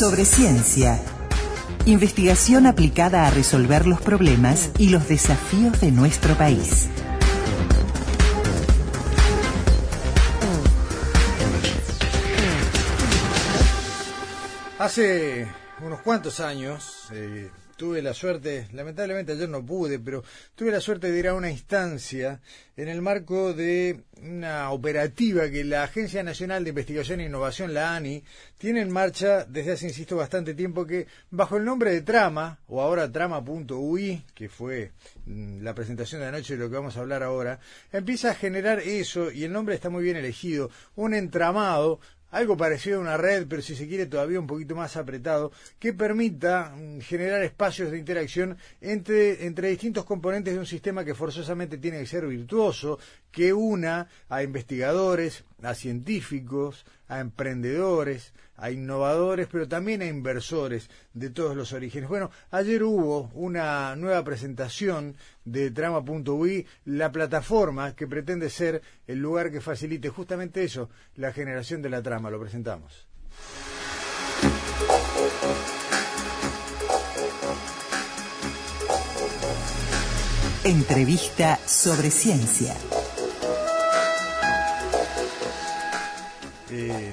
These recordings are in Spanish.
sobre ciencia. Investigación aplicada a resolver los problemas y los desafíos de nuestro país. Hace unos cuantos años eh, tuve la suerte, lamentablemente ayer no pude, pero tuve la suerte de ir a una instancia en el marco de una operativa que la Agencia Nacional de Investigación e Innovación, la ANI, tiene en marcha desde hace, insisto, bastante tiempo que bajo el nombre de Trama, o ahora Trama.ui, que fue mm, la presentación de anoche de lo que vamos a hablar ahora, empieza a generar eso, y el nombre está muy bien elegido, un entramado algo parecido a una red, pero si se quiere todavía un poquito más apretado, que permita mm, generar espacios de interacción entre, entre distintos componentes de un sistema que forzosamente tiene que ser virtuoso, que una a investigadores, a científicos, a emprendedores, a innovadores, pero también a inversores de todos los orígenes. Bueno, ayer hubo una nueva presentación de Trama.ui, la plataforma que pretende ser el lugar que facilite justamente eso, la generación de la trama. Lo presentamos. Entrevista sobre ciencia. Eh,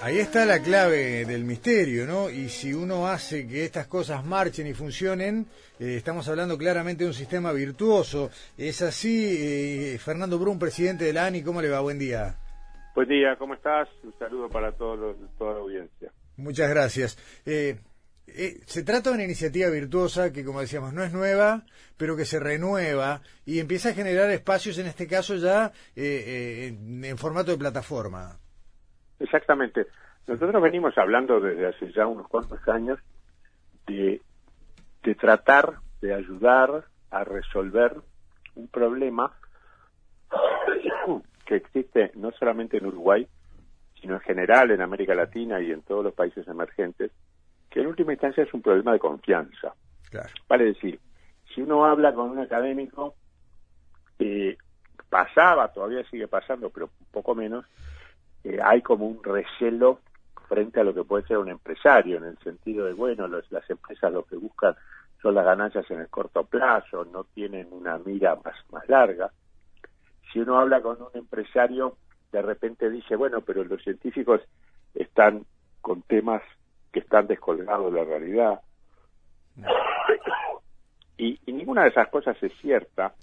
ahí está la clave del misterio, ¿no? Y si uno hace que estas cosas marchen y funcionen, eh, estamos hablando claramente de un sistema virtuoso. Es así, eh, Fernando Brun, presidente de la ANI, ¿cómo le va? Buen día. Buen día, ¿cómo estás? Un saludo para todos toda la audiencia. Muchas gracias. se trata de una iniciativa virtuosa que, como decíamos, no es nueva, pero que se renueva y empieza a generar espacios, en este caso ya en formato de plataforma. Exactamente. Nosotros venimos hablando desde hace ya unos cuantos años de, de tratar de ayudar a resolver un problema que existe no solamente en Uruguay, sino en general en América Latina y en todos los países emergentes, que en última instancia es un problema de confianza. Vale decir, si uno habla con un académico, eh, pasaba, todavía sigue pasando, pero un poco menos, eh, hay como un recelo frente a lo que puede ser un empresario, en el sentido de, bueno, las empresas lo que buscan son las ganancias en el corto plazo, no tienen una mira más, más larga. Si uno habla con un empresario, de repente dice, bueno, pero los científicos están con temas que están descolgados de la realidad. Y, ninguna de esas cosas es cierta,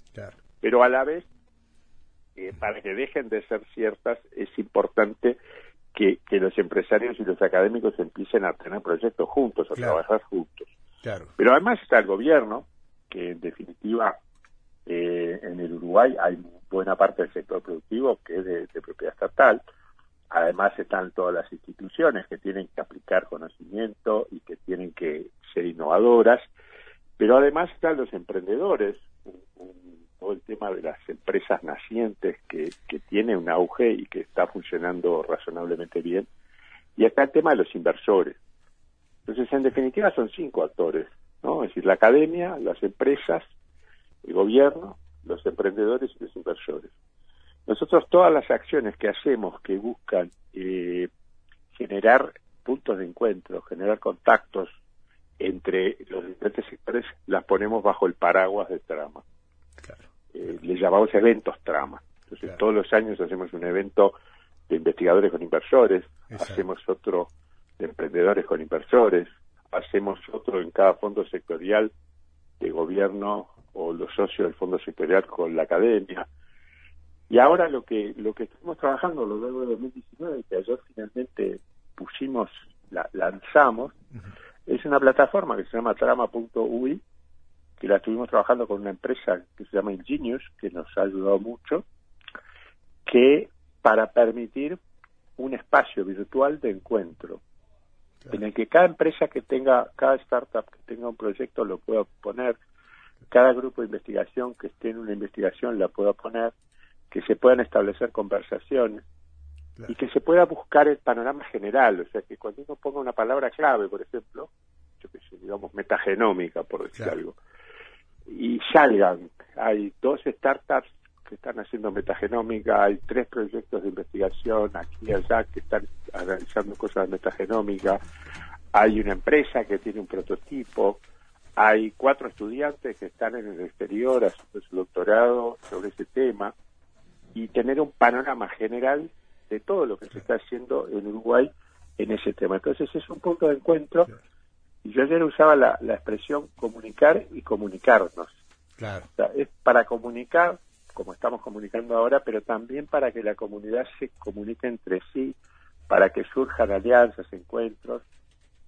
pero a la vez para que dejen de ser ciertas es importante que, los empresarios y los académicos empiecen a tener proyectos juntos, a trabajar juntos. Pero además está el gobierno, que en definitiva eh, en el Uruguay hay buena parte del sector productivo que es de, de, propiedad estatal. Además están todas las instituciones que tienen que aplicar conocimiento y que tienen que ser innovadoras. Pero además están los emprendedores, todo el tema de las empresas nacientes que, que tiene un auge y que está funcionando razonablemente bien. Y está el tema de los inversores. Entonces, en definitiva, son cinco actores, ¿no? Es decir, la academia, las empresas, el gobierno, los emprendedores y los inversores. Nosotros todas las acciones que hacemos que buscan eh, generar puntos de encuentro, generar contactos entre los diferentes sectores, las ponemos bajo el paraguas de trama llamamos eventos trama. Entonces, todos los años hacemos un evento de investigadores con inversores, hacemos otro de emprendedores con inversores, hacemos otro en cada fondo sectorial de gobierno o los socios del fondo sectorial con la academia. Y ahora lo que lo que estamos trabajando a lo largo de 2019, que ayer finalmente pusimos, la, lanzamos, es una plataforma que se llama trama.ui, que la estuvimos trabajando con una empresa que se llama Ingenious, que nos ha ayudado mucho, que para permitir un espacio virtual de encuentro en el que cada empresa que tenga, cada startup que tenga un proyecto lo pueda poner, cada grupo de investigación que esté en una investigación la pueda poner, que se puedan establecer conversaciones y que se pueda buscar el panorama general, o sea que cuando uno ponga una palabra clave, por ejemplo, yo que sé, digamos metagenómica, por decir algo, y salgan. Hay dos startups que están haciendo metagenómica, hay tres proyectos de investigación aquí y allá que están analizando cosas de metagenómica, hay una empresa que tiene un prototipo, hay cuatro estudiantes que están en el exterior haciendo su doctorado sobre ese tema y tener un panorama general de todo lo que se está haciendo en Uruguay en ese tema. Entonces es un punto de encuentro y yo ayer usaba la, expresión comunicar y comunicarnos. Claro. es para comunicar, como estamos comunicando ahora, pero también para que la comunidad se comunique entre sí, para que surjan alianzas, encuentros,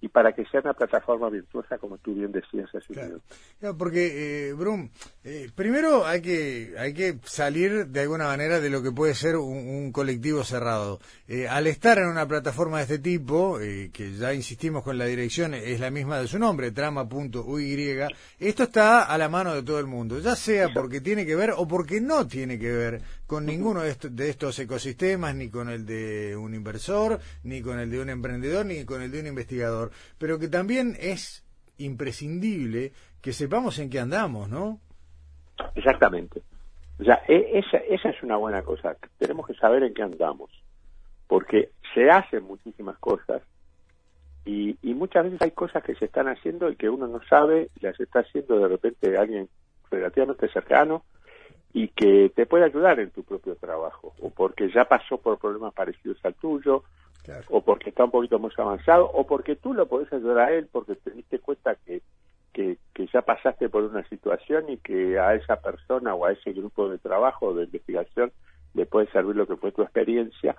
y para que sea una plataforma virtuosa como tú bien decías hace claro. porque eh, Brum eh, primero hay que hay que salir de alguna manera de lo que puede ser un, colectivo cerrado. Eh, al estar en una plataforma de este tipo eh, que ya insistimos con la dirección es la misma de su nombre trama.uy esto está a la mano de todo el mundo ya sea porque tiene que ver o porque no tiene que ver con ninguno de estos, de estos ecosistemas ni con el de un inversor ni con el de un emprendedor ni con el de un investigador pero que también es imprescindible que sepamos en qué andamos, ¿no? Exactamente. O sea, e, esa, es una buena cosa. Tenemos que saber en qué andamos, porque se hacen muchísimas cosas y, muchas veces hay cosas que se están haciendo y que uno no sabe las está haciendo de repente alguien relativamente cercano y que te puede ayudar en tu propio trabajo, o porque ya pasó por problemas parecidos al tuyo, o porque está un poquito más avanzado, o porque tú lo podés ayudar a él porque te diste cuenta que, que, ya pasaste por una situación y que a esa persona o a ese grupo de trabajo de investigación le puede servir lo que fue tu experiencia.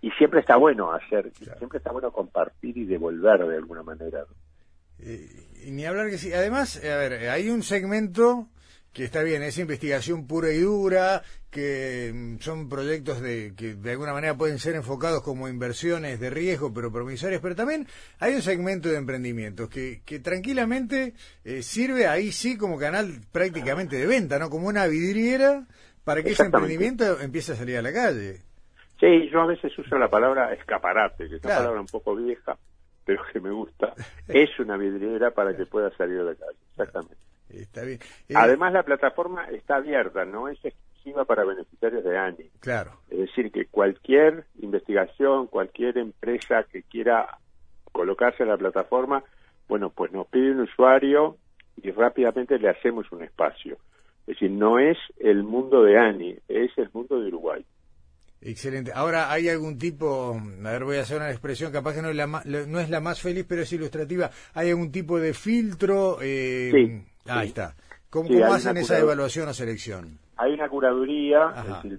Y siempre está bueno hacer, siempre está bueno compartir y devolver de alguna manera. Eh, y ni hablar que sí. Además, a ver, hay un segmento que está bien, es investigación pura y dura, que mm, son proyectos de, que de alguna manera pueden ser enfocados como inversiones de riesgo, pero promisorias, pero también hay un segmento de emprendimientos que, que tranquilamente eh, sirve ahí sí como canal prácticamente de venta, ¿no? Como una vidriera para que ese emprendimiento empiece a salir a la calle. Sí, yo a veces uso la palabra escaparate, que es una palabra un poco vieja, pero que me gusta. es una vidriera para que pueda salir a la calle, exactamente. Eh, Además, la plataforma está abierta, no es exclusiva para beneficiarios de ANI. Claro. Es decir, que cualquier investigación, cualquier empresa que quiera colocarse en la plataforma, bueno, pues nos pide un usuario y rápidamente le hacemos un espacio. Es decir, no es el mundo de ANI, es el mundo de Uruguay. Excelente. Ahora, ¿hay algún tipo, a ver, voy a hacer una expresión, capaz que no es la, no es la más feliz, pero es ilustrativa, ¿hay algún tipo de filtro? Eh, sí Ahí está. ¿Cómo, hacen esa evaluación o selección? Hay una curaduría,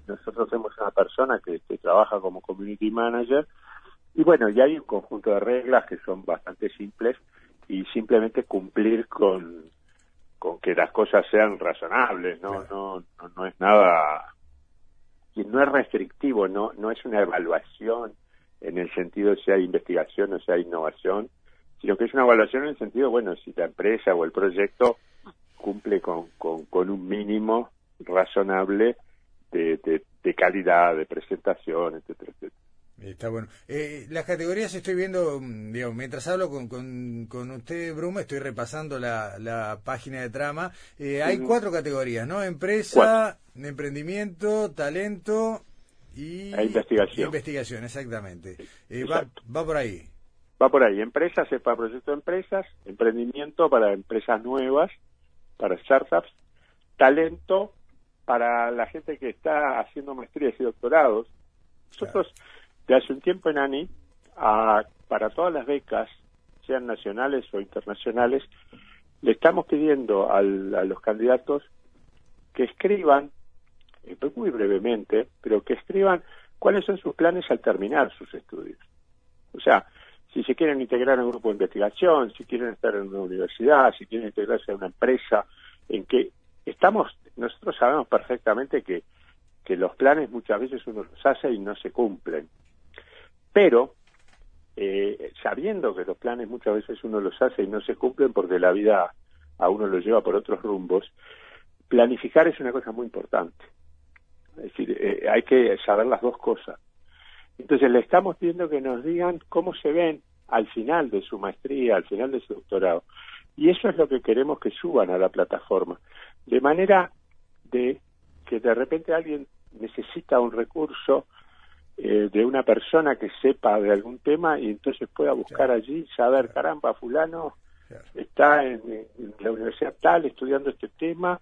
nosotros tenemos una persona que, trabaja como community manager y bueno, ya hay un conjunto de reglas que son bastante simples y simplemente cumplir con, con que las cosas sean razonables, no, no, no, no es nada, y no es restrictivo, no, no es una evaluación en el sentido de si hay investigación o si hay innovación, sino que es una evaluación en el sentido, bueno, si la empresa o el proyecto cumple con, con, un mínimo razonable de, de, calidad, de presentación, etcétera, etcétera. Está bueno. Eh, las categorías estoy viendo, mm, digamos, mientras hablo con, con, usted, Bruma, estoy repasando la, la página de trama. Eh, hay cuatro categorías, ¿no? Empresa, emprendimiento, talento y... E investigación. investigación, exactamente. Eh, va, va por ahí. Va por ahí. Empresas es para proyectos de empresas, emprendimiento para empresas nuevas para startups, talento para la gente que está haciendo maestrías y doctorados. Nosotros, de hace un tiempo en ANI, para todas las becas, sean nacionales o internacionales, le estamos pidiendo a los candidatos que escriban, eh, muy brevemente, pero que escriban cuáles son sus planes al terminar sus estudios. O sea, si se quieren integrar en un grupo de investigación, si quieren estar en una universidad, si quieren integrarse en una empresa, en que estamos, nosotros sabemos perfectamente que, que los planes muchas veces uno los hace y no se cumplen. Pero, eh, sabiendo que los planes muchas veces uno los hace y no se cumplen porque la vida a uno lo lleva por otros rumbos, planificar es una cosa muy importante. Es decir, eh, hay que saber las dos cosas. Entonces le estamos pidiendo que nos digan cómo se ven al final de su maestría, al final de su doctorado. Y eso es lo que queremos que suban a la plataforma. De manera de que de repente alguien necesita un recurso eh, de una persona que sepa de algún tema y entonces pueda buscar allí, saber, caramba, fulano está en, la universidad tal estudiando este tema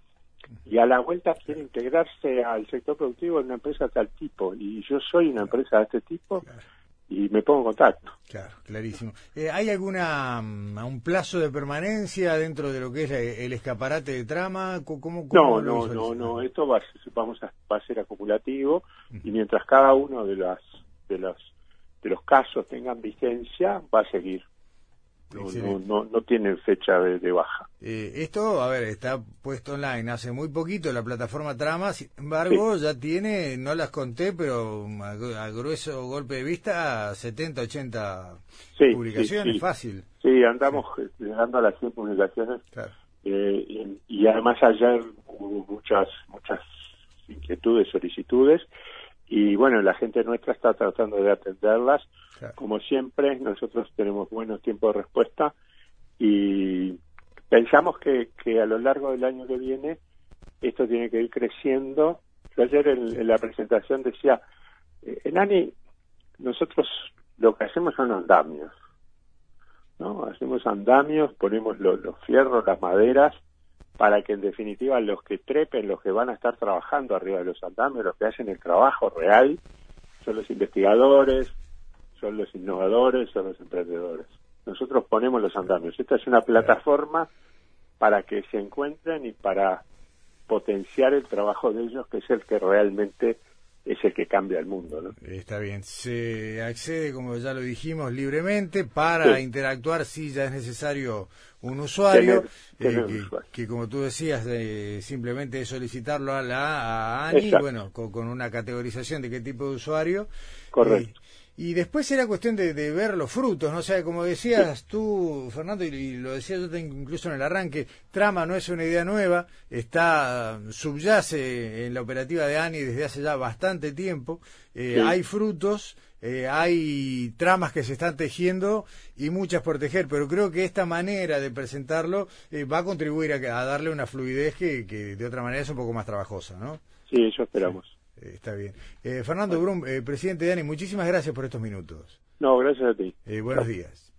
y a la vuelta quiere integrarse al sector productivo de una empresa de tal tipo y yo soy una empresa de este tipo y me pongo en contacto. Claro, clarísimo. Eh, ¿Hay alguna mm, un plazo de permanencia dentro de lo que es el escaparate de trama? ¿Cómo, no, no, no, no. Esto va, vamos a, va a ser acumulativo y mientras cada uno de las de los de los casos tengan vigencia va a seguir no, no, no, tienen fecha de, baja. Eh, esto, a ver, está puesto online hace muy poquito la plataforma Trama, sin embargo, ya tiene, no las conté, pero a, grueso golpe de vista, 70, 80 publicaciones, fácil. Sí, andamos llegando a las 100 publicaciones. Eh, y, además ayer hubo muchas, muchas inquietudes, solicitudes, y bueno, la gente nuestra está tratando de atenderlas como siempre, nosotros tenemos buenos tiempos de respuesta y pensamos que, que a lo largo del año que viene esto tiene que ir creciendo. Yo ayer en, la presentación decía, eh, Enani, nosotros lo que hacemos son andamios, ¿no? Hacemos andamios, ponemos los, los fierros, las maderas, para que en definitiva los que trepen, los que van a estar trabajando arriba de los andamios, los que hacen el trabajo real, son los investigadores, son los innovadores, son los emprendedores. Nosotros ponemos los andamios. Esta es una plataforma para que se encuentren y para potenciar el trabajo de ellos, que es el que realmente es el que cambia el mundo. ¿no? Está bien. Se accede, como ya lo dijimos, libremente. Para interactuar, sí, ya es necesario un usuario, eh, que, como tú decías, simplemente solicitarlo a la ANI, bueno, con, una categorización de qué tipo de usuario. Correcto. Y después era cuestión de, ver los frutos, ¿no? O sea, como decías tú, Fernando, y, lo decía yo incluso en el arranque, Trama no es una idea nueva, está, subyace en la operativa de ANI desde hace ya bastante tiempo, eh, hay frutos, eh, hay tramas que se están tejiendo y muchas por tejer, pero creo que esta manera de presentarlo eh, va a contribuir a, darle una fluidez que, que de otra manera es un poco más trabajosa, ¿no? Sí, eso esperamos. Eh, está bien. Eh, Fernando Brum, eh, presidente de ANI, muchísimas gracias por estos minutos. No, gracias a ti. buenos días.